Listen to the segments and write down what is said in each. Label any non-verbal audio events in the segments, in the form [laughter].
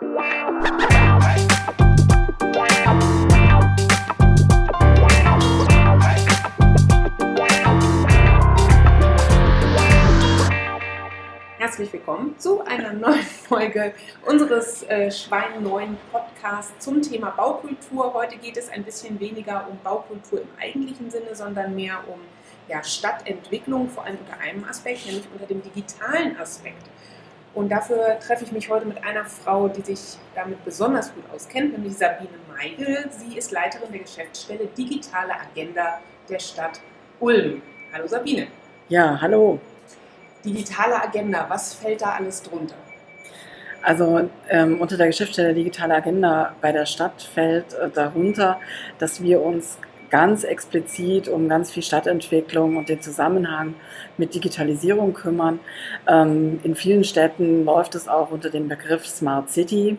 Herzlich willkommen zu einer neuen Folge unseres äh, Schwein Podcasts zum Thema Baukultur. Heute geht es ein bisschen weniger um Baukultur im eigentlichen Sinne, sondern mehr um ja, Stadtentwicklung, vor allem unter einem Aspekt, nämlich unter dem digitalen Aspekt. Und dafür treffe ich mich heute mit einer Frau, die sich damit besonders gut auskennt, nämlich Sabine Meigel. Sie ist Leiterin der Geschäftsstelle Digitale Agenda der Stadt Ulm. Hallo Sabine. Ja, hallo. Digitale Agenda, was fällt da alles drunter? Also ähm, unter der Geschäftsstelle Digitale Agenda bei der Stadt fällt äh, darunter, dass wir uns ganz explizit um ganz viel Stadtentwicklung und den Zusammenhang mit Digitalisierung kümmern. Ähm, in vielen Städten läuft es auch unter dem Begriff Smart City.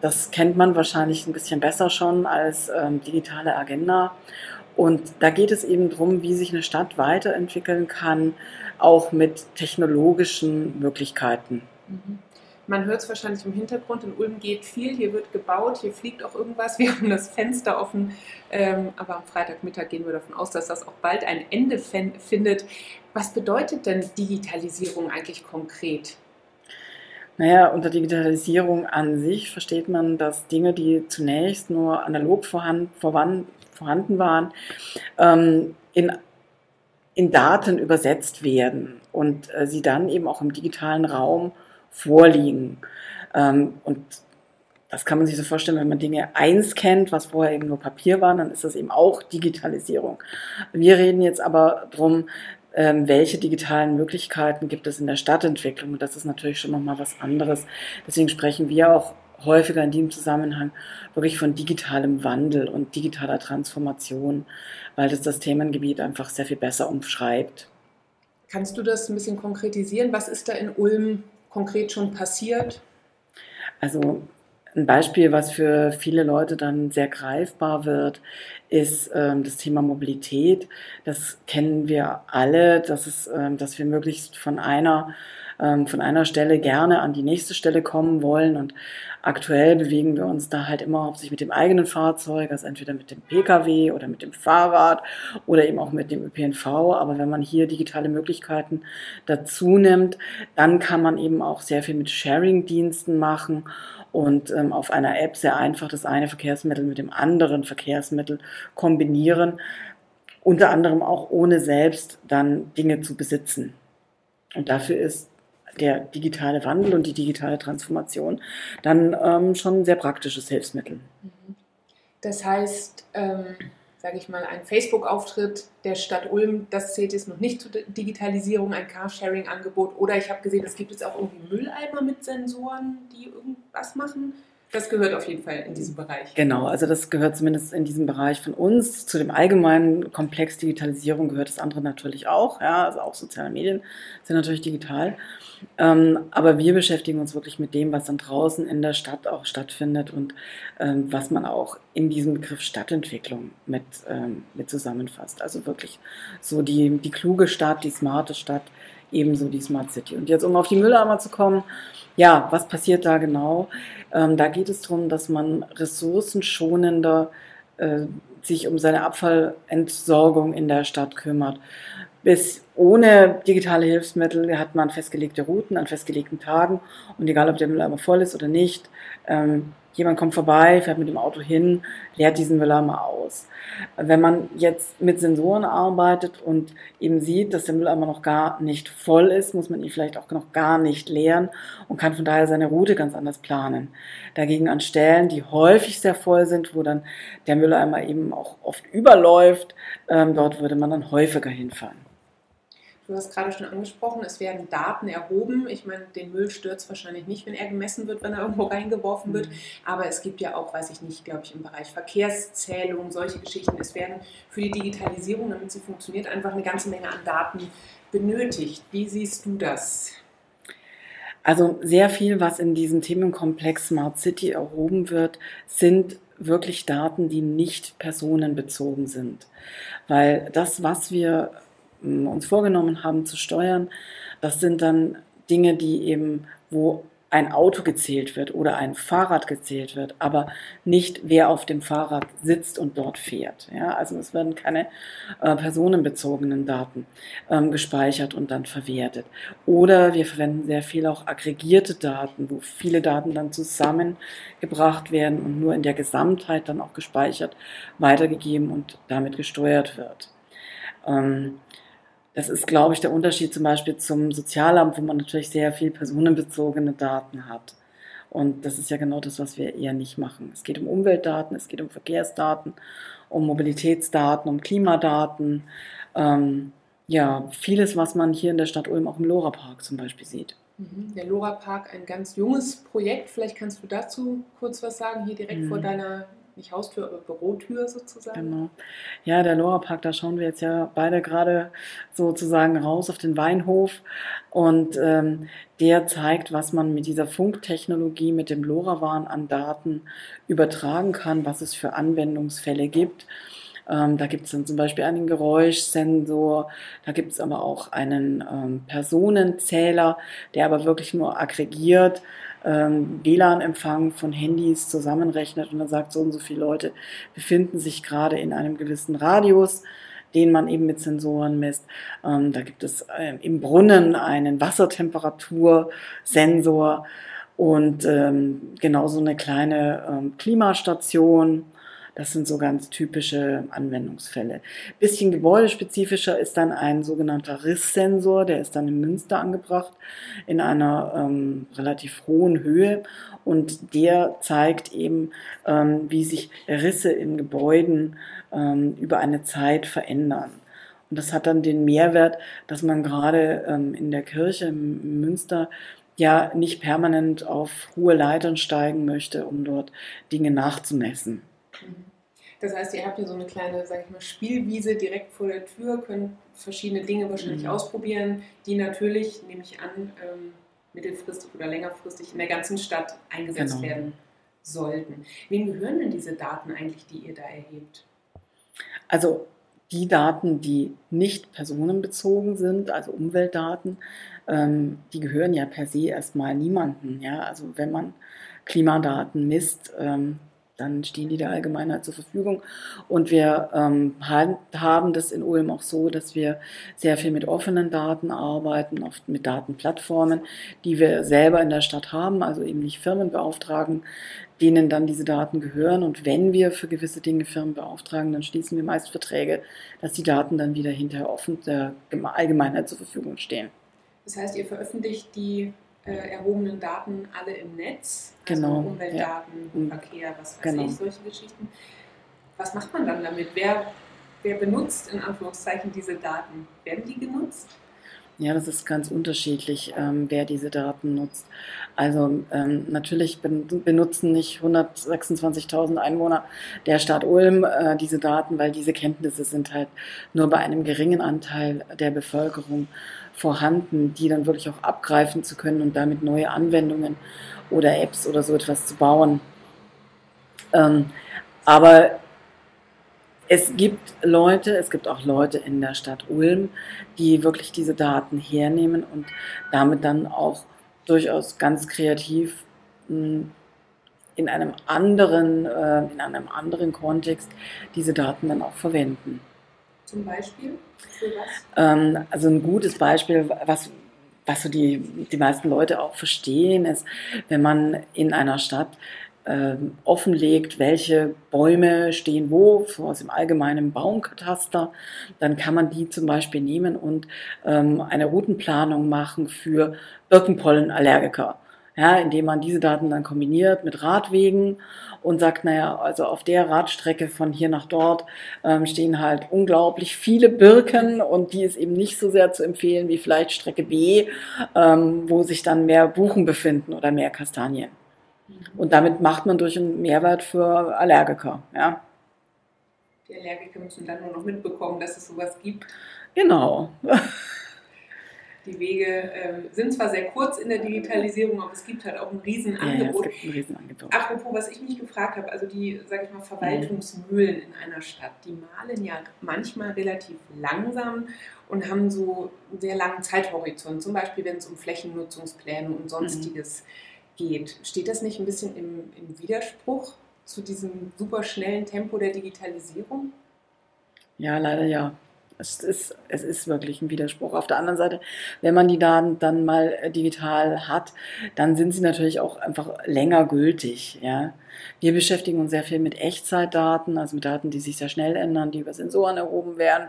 Das kennt man wahrscheinlich ein bisschen besser schon als ähm, digitale Agenda. Und da geht es eben darum, wie sich eine Stadt weiterentwickeln kann, auch mit technologischen Möglichkeiten. Mhm. Man hört es wahrscheinlich im Hintergrund. In Ulm geht viel, hier wird gebaut, hier fliegt auch irgendwas. Wir [laughs] haben das Fenster offen. Ähm, aber am Freitagmittag gehen wir davon aus, dass das auch bald ein Ende findet. Was bedeutet denn Digitalisierung eigentlich konkret? Naja, unter Digitalisierung an sich versteht man, dass Dinge, die zunächst nur analog vorhanden, vorhanden waren, ähm, in, in Daten übersetzt werden und äh, sie dann eben auch im digitalen Raum vorliegen. Ähm, und das kann man sich so vorstellen, wenn man Dinge einscannt, was vorher eben nur Papier war, dann ist das eben auch Digitalisierung. Wir reden jetzt aber darum, ähm, welche digitalen Möglichkeiten gibt es in der Stadtentwicklung. Und das ist natürlich schon nochmal was anderes. Deswegen sprechen wir auch häufiger in diesem Zusammenhang wirklich von digitalem Wandel und digitaler Transformation, weil das das Themengebiet einfach sehr viel besser umschreibt. Kannst du das ein bisschen konkretisieren? Was ist da in Ulm konkret schon passiert? Also ein Beispiel, was für viele Leute dann sehr greifbar wird, ist ähm, das Thema Mobilität. Das kennen wir alle, dass, es, ähm, dass wir möglichst von einer ähm, von einer Stelle gerne an die nächste Stelle kommen wollen. Und aktuell bewegen wir uns da halt immer hauptsächlich mit dem eigenen Fahrzeug, also entweder mit dem Pkw oder mit dem Fahrrad oder eben auch mit dem ÖPNV. Aber wenn man hier digitale Möglichkeiten dazu nimmt, dann kann man eben auch sehr viel mit Sharing-Diensten machen und ähm, auf einer App sehr einfach das eine Verkehrsmittel mit dem anderen Verkehrsmittel kombinieren, unter anderem auch ohne selbst dann Dinge zu besitzen. Und dafür ist der digitale Wandel und die digitale Transformation dann ähm, schon ein sehr praktisches Hilfsmittel. Mhm. Das heißt, ähm, sage ich mal, ein Facebook-Auftritt der Stadt Ulm, das zählt jetzt noch nicht zur Digitalisierung, ein Carsharing-Angebot. Oder ich habe gesehen, es gibt jetzt auch irgendwie Mülleimer mit Sensoren, die irgendwas machen. Das gehört auf jeden Fall in diesem Bereich. Genau, also das gehört zumindest in diesem Bereich von uns. Zu dem allgemeinen Komplex Digitalisierung gehört das andere natürlich auch. Ja, also auch soziale Medien sind natürlich digital. Ähm, aber wir beschäftigen uns wirklich mit dem, was dann draußen in der Stadt auch stattfindet und ähm, was man auch in diesem Begriff Stadtentwicklung mit, ähm, mit zusammenfasst. Also wirklich so die, die kluge Stadt, die smarte Stadt, ebenso die Smart City. Und jetzt, um auf die Mülleimer zu kommen, ja, was passiert da genau? Ähm, da geht es darum, dass man ressourcenschonender äh, sich um seine Abfallentsorgung in der Stadt kümmert. Bis ohne digitale Hilfsmittel hat man festgelegte Routen an festgelegten Tagen und egal, ob der Mülleimer voll ist oder nicht, ähm, jemand kommt vorbei, fährt mit dem Auto hin, leert diesen Mülleimer aus. Wenn man jetzt mit Sensoren arbeitet und eben sieht, dass der Mülleimer noch gar nicht voll ist, muss man ihn vielleicht auch noch gar nicht leeren und kann von daher seine Route ganz anders planen. Dagegen an Stellen, die häufig sehr voll sind, wo dann der Mülleimer eben auch oft überläuft, ähm, dort würde man dann häufiger hinfahren. Du hast gerade schon angesprochen, es werden Daten erhoben. Ich meine, den Müll stört es wahrscheinlich nicht, wenn er gemessen wird, wenn er irgendwo reingeworfen wird. Mhm. Aber es gibt ja auch, weiß ich nicht, glaube ich, im Bereich Verkehrszählung, solche Geschichten. Es werden für die Digitalisierung, damit sie funktioniert, einfach eine ganze Menge an Daten benötigt. Wie siehst du das? Also sehr viel, was in diesem Themenkomplex Smart City erhoben wird, sind wirklich Daten, die nicht personenbezogen sind. Weil das, was wir uns vorgenommen haben zu steuern. Das sind dann Dinge, die eben, wo ein Auto gezählt wird oder ein Fahrrad gezählt wird, aber nicht wer auf dem Fahrrad sitzt und dort fährt. Ja, also es werden keine äh, personenbezogenen Daten ähm, gespeichert und dann verwertet. Oder wir verwenden sehr viel auch aggregierte Daten, wo viele Daten dann zusammengebracht werden und nur in der Gesamtheit dann auch gespeichert, weitergegeben und damit gesteuert wird. Ähm, das ist, glaube ich, der Unterschied zum Beispiel zum Sozialamt, wo man natürlich sehr viel personenbezogene Daten hat. Und das ist ja genau das, was wir eher nicht machen. Es geht um Umweltdaten, es geht um Verkehrsdaten, um Mobilitätsdaten, um Klimadaten. Ähm, ja, vieles, was man hier in der Stadt Ulm auch im Lora-Park zum Beispiel sieht. Mhm. Der Lora-Park, ein ganz junges Projekt. Vielleicht kannst du dazu kurz was sagen, hier direkt mhm. vor deiner nicht Haustür, aber Bürotür sozusagen. Genau. Ja, der Lora Park, da schauen wir jetzt ja beide gerade sozusagen raus auf den Weinhof und ähm, der zeigt, was man mit dieser Funktechnologie, mit dem LoRaWAN an Daten übertragen kann, was es für Anwendungsfälle gibt. Ähm, da gibt es dann zum Beispiel einen Geräuschsensor, da gibt es aber auch einen ähm, Personenzähler, der aber wirklich nur aggregiert ähm, WLAN-Empfang von Handys zusammenrechnet und dann sagt, so und so viele Leute befinden sich gerade in einem gewissen Radius den man eben mit Sensoren misst. Ähm, da gibt es äh, im Brunnen einen Wassertemperatursensor und ähm, genauso eine kleine ähm, Klimastation das sind so ganz typische Anwendungsfälle. Bisschen gebäudespezifischer ist dann ein sogenannter Risssensor, der ist dann in Münster angebracht, in einer ähm, relativ hohen Höhe und der zeigt eben, ähm, wie sich Risse in Gebäuden ähm, über eine Zeit verändern. Und das hat dann den Mehrwert, dass man gerade ähm, in der Kirche in Münster ja nicht permanent auf hohe Leitern steigen möchte, um dort Dinge nachzumessen. Das heißt, ihr habt hier so eine kleine, sag ich mal, Spielwiese direkt vor der Tür, könnt verschiedene Dinge wahrscheinlich mhm. ausprobieren, die natürlich, nehme ich an, ähm, mittelfristig oder längerfristig in der ganzen Stadt eingesetzt genau. werden sollten. Wem gehören denn diese Daten eigentlich, die ihr da erhebt? Also die Daten, die nicht personenbezogen sind, also Umweltdaten, ähm, die gehören ja per se erstmal niemanden. Ja? Also wenn man Klimadaten misst, ähm, dann stehen die der Allgemeinheit zur Verfügung. Und wir ähm, haben das in Ulm auch so, dass wir sehr viel mit offenen Daten arbeiten, oft mit Datenplattformen, die wir selber in der Stadt haben, also eben nicht Firmen beauftragen, denen dann diese Daten gehören. Und wenn wir für gewisse Dinge Firmen beauftragen, dann schließen wir meist Verträge, dass die Daten dann wieder hinterher offen der Allgemeinheit zur Verfügung stehen. Das heißt, ihr veröffentlicht die äh, erhobenen Daten alle im Netz, also genau, Umweltdaten, ja. Verkehr, was weiß genau. ich, solche Geschichten. Was macht man dann damit? Wer, wer benutzt in Anführungszeichen diese Daten? Werden die genutzt? Ja, das ist ganz unterschiedlich, ähm, wer diese Daten nutzt. Also ähm, natürlich benutzen nicht 126.000 Einwohner der Stadt Ulm äh, diese Daten, weil diese Kenntnisse sind halt nur bei einem geringen Anteil der Bevölkerung vorhanden, die dann wirklich auch abgreifen zu können und damit neue Anwendungen oder Apps oder so etwas zu bauen. Ähm, aber es gibt Leute, es gibt auch Leute in der Stadt Ulm, die wirklich diese Daten hernehmen und damit dann auch durchaus ganz kreativ hm, in einem anderen, äh, in einem anderen Kontext diese Daten dann auch verwenden. Zum Beispiel? Ähm, also ein gutes Beispiel, was, was so die, die meisten Leute auch verstehen, ist, wenn man in einer Stadt ähm, offenlegt, welche Bäume stehen wo, so aus dem allgemeinen Baumkataster, dann kann man die zum Beispiel nehmen und ähm, eine Routenplanung machen für Birkenpollenallergiker ja, indem man diese Daten dann kombiniert mit Radwegen und sagt, naja, also auf der Radstrecke von hier nach dort ähm, stehen halt unglaublich viele Birken und die ist eben nicht so sehr zu empfehlen wie vielleicht Strecke B, ähm, wo sich dann mehr Buchen befinden oder mehr Kastanien. Und damit macht man durch einen Mehrwert für Allergiker. Ja. Die Allergiker müssen dann nur noch mitbekommen, dass es sowas gibt. Genau. [laughs] Die Wege ähm, sind zwar sehr kurz in der Digitalisierung, aber es gibt halt auch ein Riesenangebot. Ja, ja, ein Riesenangebot. Apropos, was ich mich gefragt habe, also die, sage ich mal, Verwaltungsmühlen in einer Stadt, die malen ja manchmal relativ langsam und haben so einen sehr langen Zeithorizont. Zum Beispiel, wenn es um Flächennutzungspläne und sonstiges mhm. geht. Steht das nicht ein bisschen im, im Widerspruch zu diesem super schnellen Tempo der Digitalisierung? Ja, leider ja. Es ist, es ist wirklich ein Widerspruch. Auf der anderen Seite, wenn man die Daten dann mal äh, digital hat, dann sind sie natürlich auch einfach länger gültig. Ja. Wir beschäftigen uns sehr viel mit Echtzeitdaten, also mit Daten, die sich sehr schnell ändern, die über Sensoren erhoben werden.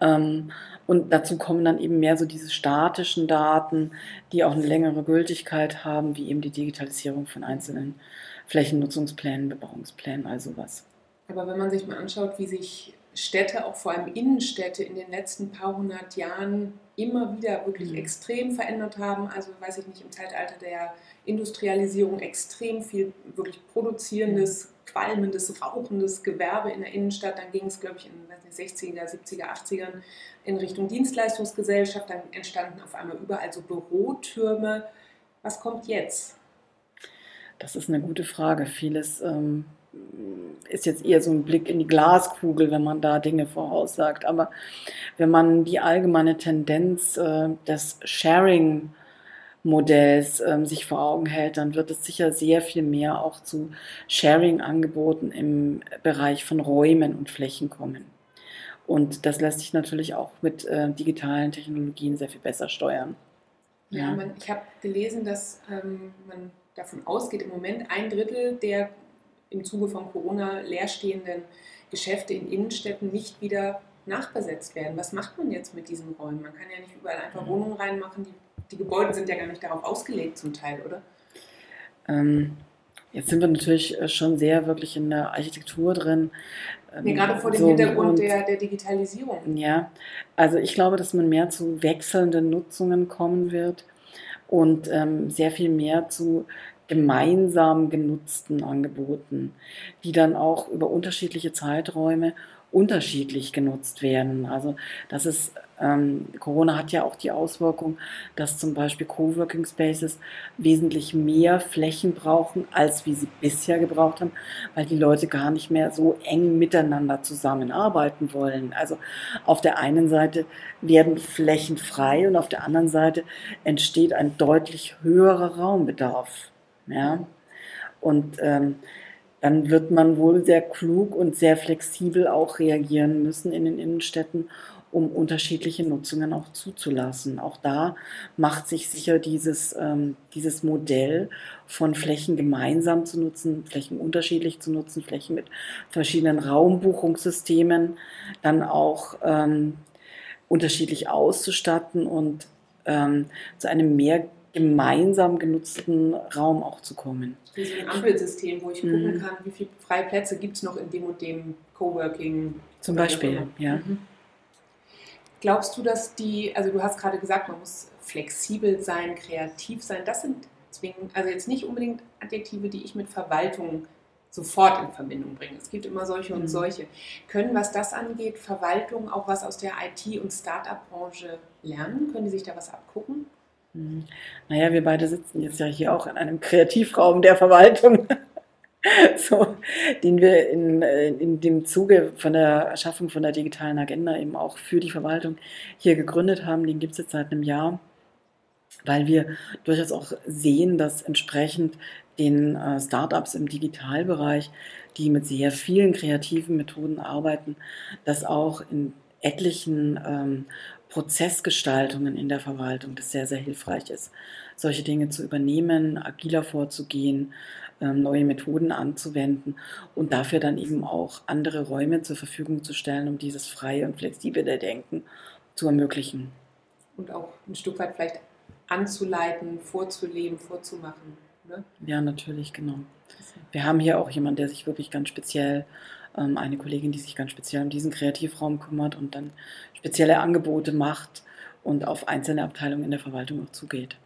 Ähm, und dazu kommen dann eben mehr so diese statischen Daten, die auch eine längere Gültigkeit haben, wie eben die Digitalisierung von einzelnen Flächennutzungsplänen, Bebauungsplänen, all sowas. Aber wenn man sich mal anschaut, wie sich Städte, auch vor allem Innenstädte, in den letzten paar hundert Jahren immer wieder wirklich mhm. extrem verändert haben. Also weiß ich nicht, im Zeitalter der Industrialisierung extrem viel wirklich produzierendes, mhm. qualmendes, rauchendes Gewerbe in der Innenstadt. Dann ging es, glaube ich, in den 60er, 70er, 80ern in Richtung Dienstleistungsgesellschaft. Dann entstanden auf einmal überall so Bürotürme. Was kommt jetzt? Das ist eine gute Frage. Vieles ähm, ist jetzt eher so ein Blick in die Glaskugel, wenn man da Dinge voraussagt. Aber wenn man die allgemeine Tendenz äh, des Sharing Modells ähm, sich vor Augen hält, dann wird es sicher sehr viel mehr auch zu Sharing-Angeboten im Bereich von Räumen und Flächen kommen. Und das lässt sich natürlich auch mit äh, digitalen Technologien sehr viel besser steuern. Ja, ja. Man, ich habe gelesen, dass ähm, man davon ausgeht, im Moment ein Drittel der im Zuge von Corona leerstehenden Geschäfte in Innenstädten nicht wieder nachbesetzt werden. Was macht man jetzt mit diesen Räumen? Man kann ja nicht überall einfach mhm. Wohnungen reinmachen. Die, die Gebäude sind ja gar nicht darauf ausgelegt zum Teil, oder? Ähm, jetzt sind wir natürlich äh, schon sehr wirklich in der Architektur drin. Nee, gerade vor dem so, Hintergrund der, der Digitalisierung. Ja, also ich glaube, dass man mehr zu wechselnden Nutzungen kommen wird und ähm, sehr viel mehr zu gemeinsam genutzten Angeboten, die dann auch über unterschiedliche Zeiträume unterschiedlich genutzt werden. Also das ist, ähm, Corona hat ja auch die Auswirkung, dass zum Beispiel Coworking Spaces wesentlich mehr Flächen brauchen, als wie sie bisher gebraucht haben, weil die Leute gar nicht mehr so eng miteinander zusammenarbeiten wollen. Also auf der einen Seite werden Flächen frei und auf der anderen Seite entsteht ein deutlich höherer Raumbedarf. Ja? Und ähm, dann wird man wohl sehr klug und sehr flexibel auch reagieren müssen in den Innenstädten, um unterschiedliche Nutzungen auch zuzulassen. Auch da macht sich sicher dieses, ähm, dieses Modell von Flächen gemeinsam zu nutzen, Flächen unterschiedlich zu nutzen, Flächen mit verschiedenen Raumbuchungssystemen dann auch ähm, unterschiedlich auszustatten und ähm, zu einem mehr gemeinsam genutzten Raum auch zu kommen. Wie so ein Ampelsystem, wo ich mhm. gucken kann, wie viele freie Plätze gibt es noch in dem und dem Coworking. Zum Beispiel, ja. Mhm. Glaubst du, dass die, also du hast gerade gesagt, man muss flexibel sein, kreativ sein, das sind zwingend, also jetzt nicht unbedingt Adjektive, die ich mit Verwaltung sofort in Verbindung bringe. Es gibt immer solche und mhm. solche. Können, was das angeht, Verwaltung auch was aus der IT- und Start-up-Branche lernen? Können die sich da was abgucken? Mhm. Naja, wir beide sitzen jetzt ja hier auch in einem Kreativraum der Verwaltung, [laughs] so, den wir in, äh, in dem Zuge von der Erschaffung von der digitalen Agenda eben auch für die Verwaltung hier gegründet haben. Den gibt es jetzt seit einem Jahr, weil wir durchaus auch sehen, dass entsprechend den äh, Startups im Digitalbereich, die mit sehr vielen kreativen Methoden arbeiten, dass auch in etlichen ähm, Prozessgestaltungen in der Verwaltung, das sehr, sehr hilfreich ist, solche Dinge zu übernehmen, agiler vorzugehen, ähm, neue Methoden anzuwenden und dafür dann eben auch andere Räume zur Verfügung zu stellen, um dieses freie und flexible Denken zu ermöglichen. Und auch ein Stück weit vielleicht anzuleiten, vorzuleben, vorzumachen. Ne? Ja, natürlich, genau. Wir haben hier auch jemanden, der sich wirklich ganz speziell ähm, eine Kollegin, die sich ganz speziell um diesen Kreativraum kümmert und dann spezielle Angebote macht und auf einzelne Abteilungen in der Verwaltung auch zugeht.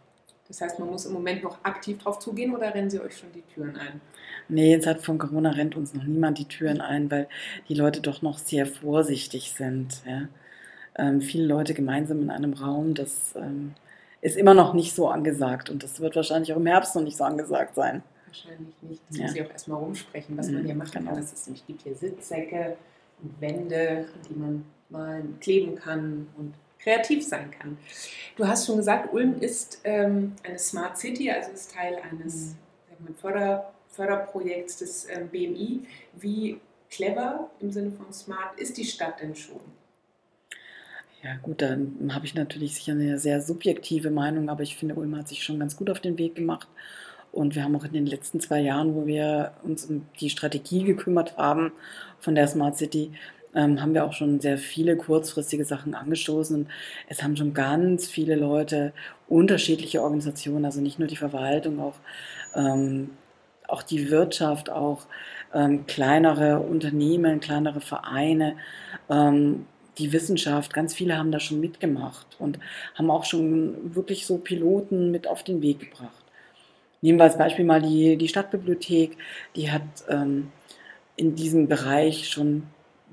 Das heißt, man muss im Moment noch aktiv drauf zugehen oder rennen Sie euch schon die Türen ein? Nee, in Zeit von Corona rennt uns noch niemand die Türen ein, weil die Leute doch noch sehr vorsichtig sind. Ja? Ähm, viele Leute gemeinsam in einem Raum, das ähm, ist immer noch nicht so angesagt und das wird wahrscheinlich auch im Herbst noch nicht so angesagt sein wahrscheinlich nicht. Das ja. muss ich auch erstmal rumsprechen, was mhm, man hier machen genau. kann. Das ist, gibt hier Sitzsäcke und Wände, die man mal kleben kann und kreativ sein kann. Du hast schon gesagt, Ulm ist ähm, eine Smart City, also ist Teil eines mhm. Förder, Förderprojekts des ähm, BMI. Wie clever im Sinne von smart ist die Stadt denn schon? Ja gut, dann habe ich natürlich sicher eine sehr subjektive Meinung, aber ich finde, Ulm hat sich schon ganz gut auf den Weg gemacht. Und wir haben auch in den letzten zwei Jahren, wo wir uns um die Strategie gekümmert haben von der Smart City, ähm, haben wir auch schon sehr viele kurzfristige Sachen angestoßen. Es haben schon ganz viele Leute, unterschiedliche Organisationen, also nicht nur die Verwaltung, auch, ähm, auch die Wirtschaft, auch ähm, kleinere Unternehmen, kleinere Vereine, ähm, die Wissenschaft, ganz viele haben da schon mitgemacht und haben auch schon wirklich so Piloten mit auf den Weg gebracht. Nehmen wir als Beispiel mal die, die Stadtbibliothek, die hat ähm, in diesem Bereich schon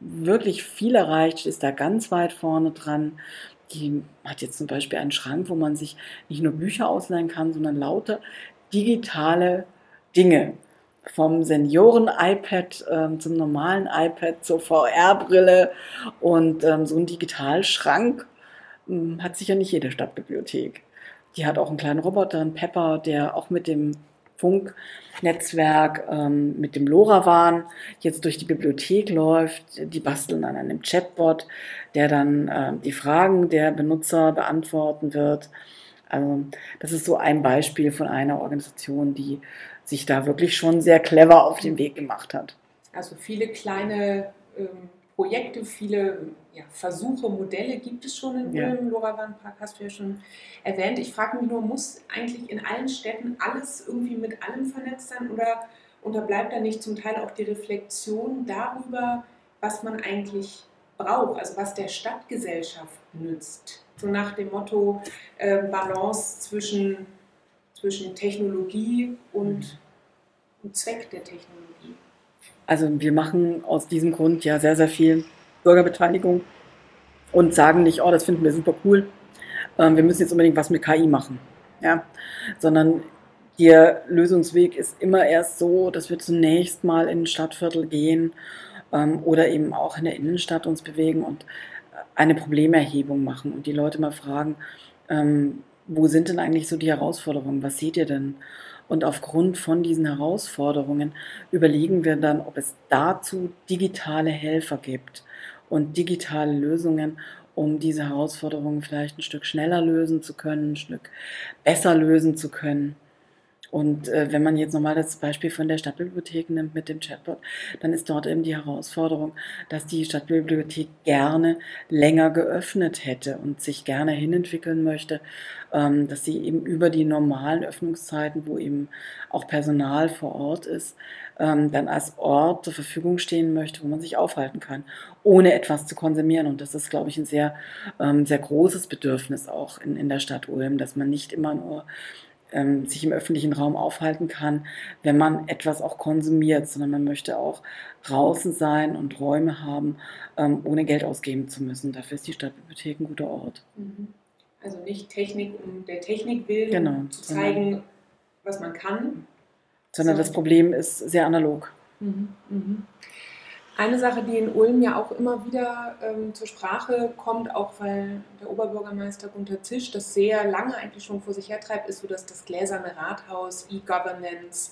wirklich viel erreicht, ist da ganz weit vorne dran. Die hat jetzt zum Beispiel einen Schrank, wo man sich nicht nur Bücher ausleihen kann, sondern lauter digitale Dinge vom Senioren-iPad ähm, zum normalen iPad zur VR-Brille und ähm, so ein Digitalschrank ähm, hat sicher nicht jede Stadtbibliothek. Die hat auch einen kleinen Roboter, einen Pepper, der auch mit dem Funknetzwerk, ähm, mit dem LoRaWAN jetzt durch die Bibliothek läuft. Die basteln an einem Chatbot, der dann äh, die Fragen der Benutzer beantworten wird. Also das ist so ein Beispiel von einer Organisation, die sich da wirklich schon sehr clever auf den Weg gemacht hat. Also viele kleine ähm, Projekte, viele ja, Versuche, Modelle gibt es schon in Ulm. Ja. Lorawan Park hast du ja schon erwähnt. Ich frage mich nur, muss eigentlich in allen Städten alles irgendwie mit allem vernetzt sein oder unterbleibt da nicht zum Teil auch die Reflexion darüber, was man eigentlich braucht, also was der Stadtgesellschaft nützt? So nach dem Motto äh, Balance zwischen zwischen Technologie und, und Zweck der Technologie? Also wir machen aus diesem Grund ja sehr, sehr viel Bürgerbeteiligung und sagen nicht, oh, das finden wir super cool, ähm, wir müssen jetzt unbedingt was mit KI machen. Ja? Sondern der Lösungsweg ist immer erst so, dass wir zunächst mal in ein Stadtviertel gehen ähm, oder eben auch in der Innenstadt uns bewegen und eine Problemerhebung machen und die Leute mal fragen, ähm, wo sind denn eigentlich so die Herausforderungen? Was seht ihr denn? Und aufgrund von diesen Herausforderungen überlegen wir dann, ob es dazu digitale Helfer gibt und digitale Lösungen, um diese Herausforderungen vielleicht ein Stück schneller lösen zu können, ein Stück besser lösen zu können. Und äh, wenn man jetzt nochmal das Beispiel von der Stadtbibliothek nimmt mit dem Chatbot, dann ist dort eben die Herausforderung, dass die Stadtbibliothek gerne länger geöffnet hätte und sich gerne hinentwickeln möchte, ähm, dass sie eben über die normalen Öffnungszeiten, wo eben auch Personal vor Ort ist, ähm, dann als Ort zur Verfügung stehen möchte, wo man sich aufhalten kann, ohne etwas zu konsumieren. Und das ist, glaube ich, ein sehr, ähm, sehr großes Bedürfnis auch in, in der Stadt Ulm, dass man nicht immer nur ähm, sich im öffentlichen Raum aufhalten kann, wenn man etwas auch konsumiert, sondern man möchte auch draußen sein und Räume haben, ähm, ohne Geld ausgeben zu müssen. Dafür ist die Stadtbibliothek ein guter Ort. Mhm. Also nicht Technik um der Technik willen genau, zu zeigen, was man kann. Sondern so. das Problem ist sehr analog. Mhm. Mhm. Eine Sache, die in Ulm ja auch immer wieder ähm, zur Sprache kommt, auch weil der Oberbürgermeister Gunter Zisch das sehr lange eigentlich schon vor sich hertreibt, ist so, dass das gläserne Rathaus, E-Governance,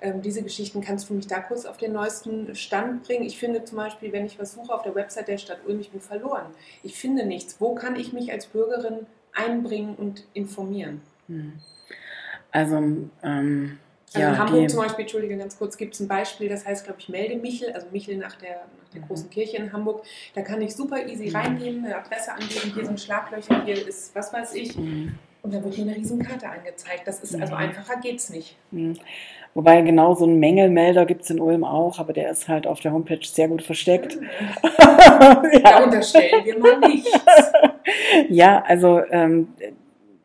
ähm, diese Geschichten, kannst du mich da kurz auf den neuesten Stand bringen? Ich finde zum Beispiel, wenn ich was suche auf der Website der Stadt Ulm, ich bin verloren. Ich finde nichts. Wo kann ich mich als Bürgerin einbringen und informieren? Hm. Also, ähm also ja, in Hamburg zum Beispiel, Entschuldige, ganz kurz, gibt es ein Beispiel, das heißt, glaube ich, Melde Michel, also Michel nach der, nach der mhm. großen Kirche in Hamburg. Da kann ich super easy mhm. reingehen, eine Adresse angeben, hier sind Schlaglöcher, hier ist was weiß ich. Mhm. Und dann wird mir eine Riesenkarte angezeigt. Das ist also mhm. einfacher geht's nicht. Mhm. Wobei genau so einen Mängelmelder gibt es in Ulm auch, aber der ist halt auf der Homepage sehr gut versteckt. [laughs] ja. Da unterstellen wir mal nichts. [laughs] ja, also ähm,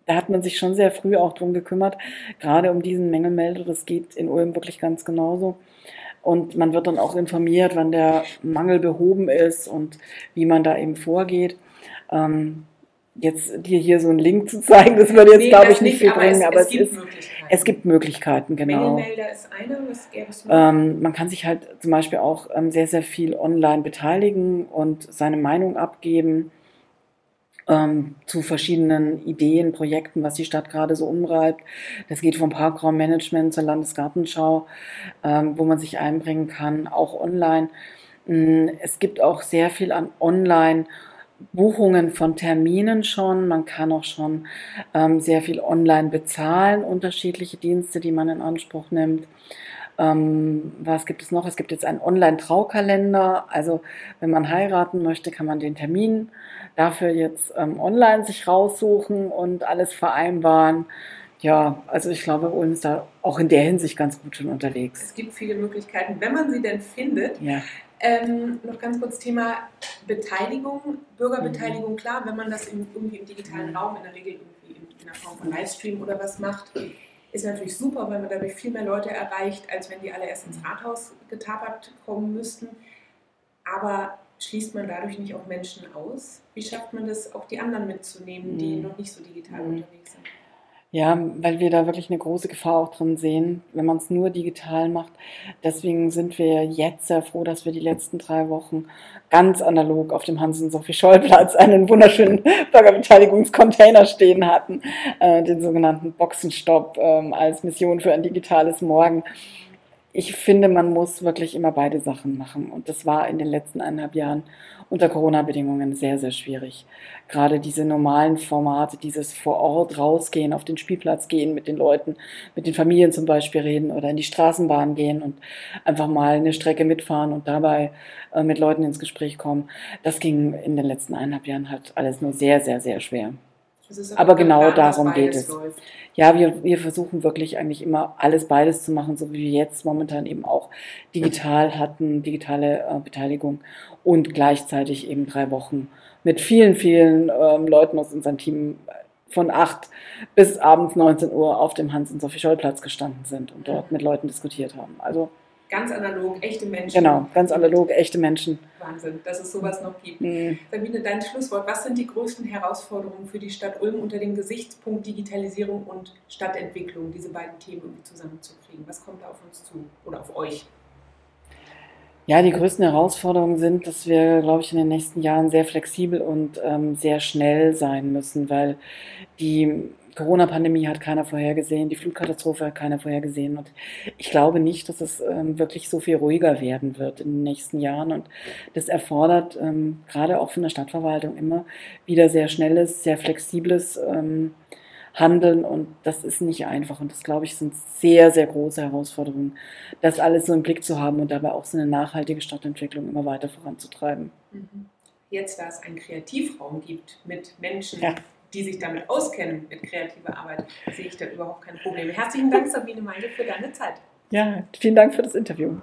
da hat man sich schon sehr früh auch drum gekümmert, gerade um diesen Mängelmelder. Das geht in Ulm wirklich ganz genauso. Und man wird dann auch informiert, wann der Mangel behoben ist und wie man da eben vorgeht. Ähm, jetzt dir hier so einen Link zu zeigen, das würde jetzt, nee, glaube ich, nicht viel bringen, aber es, es, ist, es gibt Möglichkeiten, genau. Mängelmelder ist eine, was gäbe es ähm, Man kann sich halt zum Beispiel auch ähm, sehr, sehr viel online beteiligen und seine Meinung abgeben ähm, zu verschiedenen Ideen, Projekten, was die Stadt gerade so umreibt. Das geht vom Parkraummanagement zur Landesgartenschau, ähm, wo man sich einbringen kann, auch online. Mm, es gibt auch sehr viel an Online- Buchungen von Terminen schon. Man kann auch schon ähm, sehr viel online bezahlen, unterschiedliche Dienste, die man in Anspruch nimmt. Ähm, was gibt es noch? Es gibt jetzt einen Online-Traukalender. Also wenn man heiraten möchte, kann man den Termin dafür jetzt ähm, online sich raussuchen und alles vereinbaren. Ja, also ich glaube, wir sind da auch in der Hinsicht ganz gut schon unterwegs. Es gibt viele Möglichkeiten, wenn man sie denn findet. Ja. Ähm, noch ganz kurz Thema Beteiligung, Bürgerbeteiligung. Mhm. Klar, wenn man das im, irgendwie im digitalen mhm. Raum in der Regel irgendwie in, in der Form von Livestream oder was macht, ist natürlich super, weil man dadurch viel mehr Leute erreicht, als wenn die alle erst ins Rathaus getapert kommen müssten. Aber schließt man dadurch nicht auch Menschen aus? Wie schafft man das, auch die anderen mitzunehmen, die mhm. noch nicht so digital mhm. unterwegs sind? Ja, weil wir da wirklich eine große Gefahr auch drin sehen, wenn man es nur digital macht. Deswegen sind wir jetzt sehr froh, dass wir die letzten drei Wochen ganz analog auf dem Hansen-Sophie-Scholl-Platz einen wunderschönen [laughs] Bürgerbeteiligungscontainer stehen hatten, äh, den sogenannten Boxenstopp äh, als Mission für ein digitales Morgen ich finde, man muss wirklich immer beide Sachen machen. Und das war in den letzten eineinhalb Jahren unter Corona-Bedingungen sehr, sehr schwierig. Gerade diese normalen Formate, dieses vor Ort rausgehen, auf den Spielplatz gehen mit den Leuten, mit den Familien zum Beispiel reden oder in die Straßenbahn gehen und einfach mal eine Strecke mitfahren und dabei äh, mit Leuten ins Gespräch kommen. Das ging in den letzten eineinhalb Jahren halt alles nur sehr, sehr, sehr schwer. Aber genau darum geht es. Läuft. Ja, wir, wir versuchen wirklich eigentlich immer alles beides zu machen, so wie wir jetzt momentan eben auch digital hatten, digitale äh, Beteiligung und gleichzeitig eben drei Wochen mit vielen, vielen ähm, Leuten aus unserem Team von 8 bis abends 19 Uhr auf dem Hans-und-Sophie-Scholl-Platz gestanden sind und dort mit Leuten diskutiert haben. Also Ganz analog, echte Menschen. Genau, ganz analog, echte Menschen. Wahnsinn, dass es sowas noch gibt. Mhm. Sabine, dein Schlusswort. Was sind die größten Herausforderungen für die Stadt Ulm unter dem Gesichtspunkt Digitalisierung und Stadtentwicklung, diese beiden Themen irgendwie zusammenzukriegen? Was kommt da auf uns zu oder auf euch? Ja, die größten Herausforderungen sind, dass wir, glaube ich, in den nächsten Jahren sehr flexibel und ähm, sehr schnell sein müssen, weil die Corona-Pandemie hat keiner vorhergesehen, die Flutkatastrophe hat keiner vorhergesehen. Und ich glaube nicht, dass es ähm, wirklich so viel ruhiger werden wird in den nächsten Jahren. Und das erfordert ähm, gerade auch von der Stadtverwaltung immer wieder sehr schnelles, sehr flexibles ähm, Handeln. Und das ist nicht einfach. Und das, glaube ich, sind sehr, sehr große Herausforderungen, das alles so im Blick zu haben und dabei auch so eine nachhaltige Stadtentwicklung immer weiter voranzutreiben. Mhm. Jetzt, da es einen Kreativraum gibt mit Menschen, ja die sich damit auskennen, mit kreativer Arbeit, sehe ich da überhaupt kein Problem. Herzlichen Dank, Sabine Meide, für deine Zeit. Ja, vielen Dank für das Interview.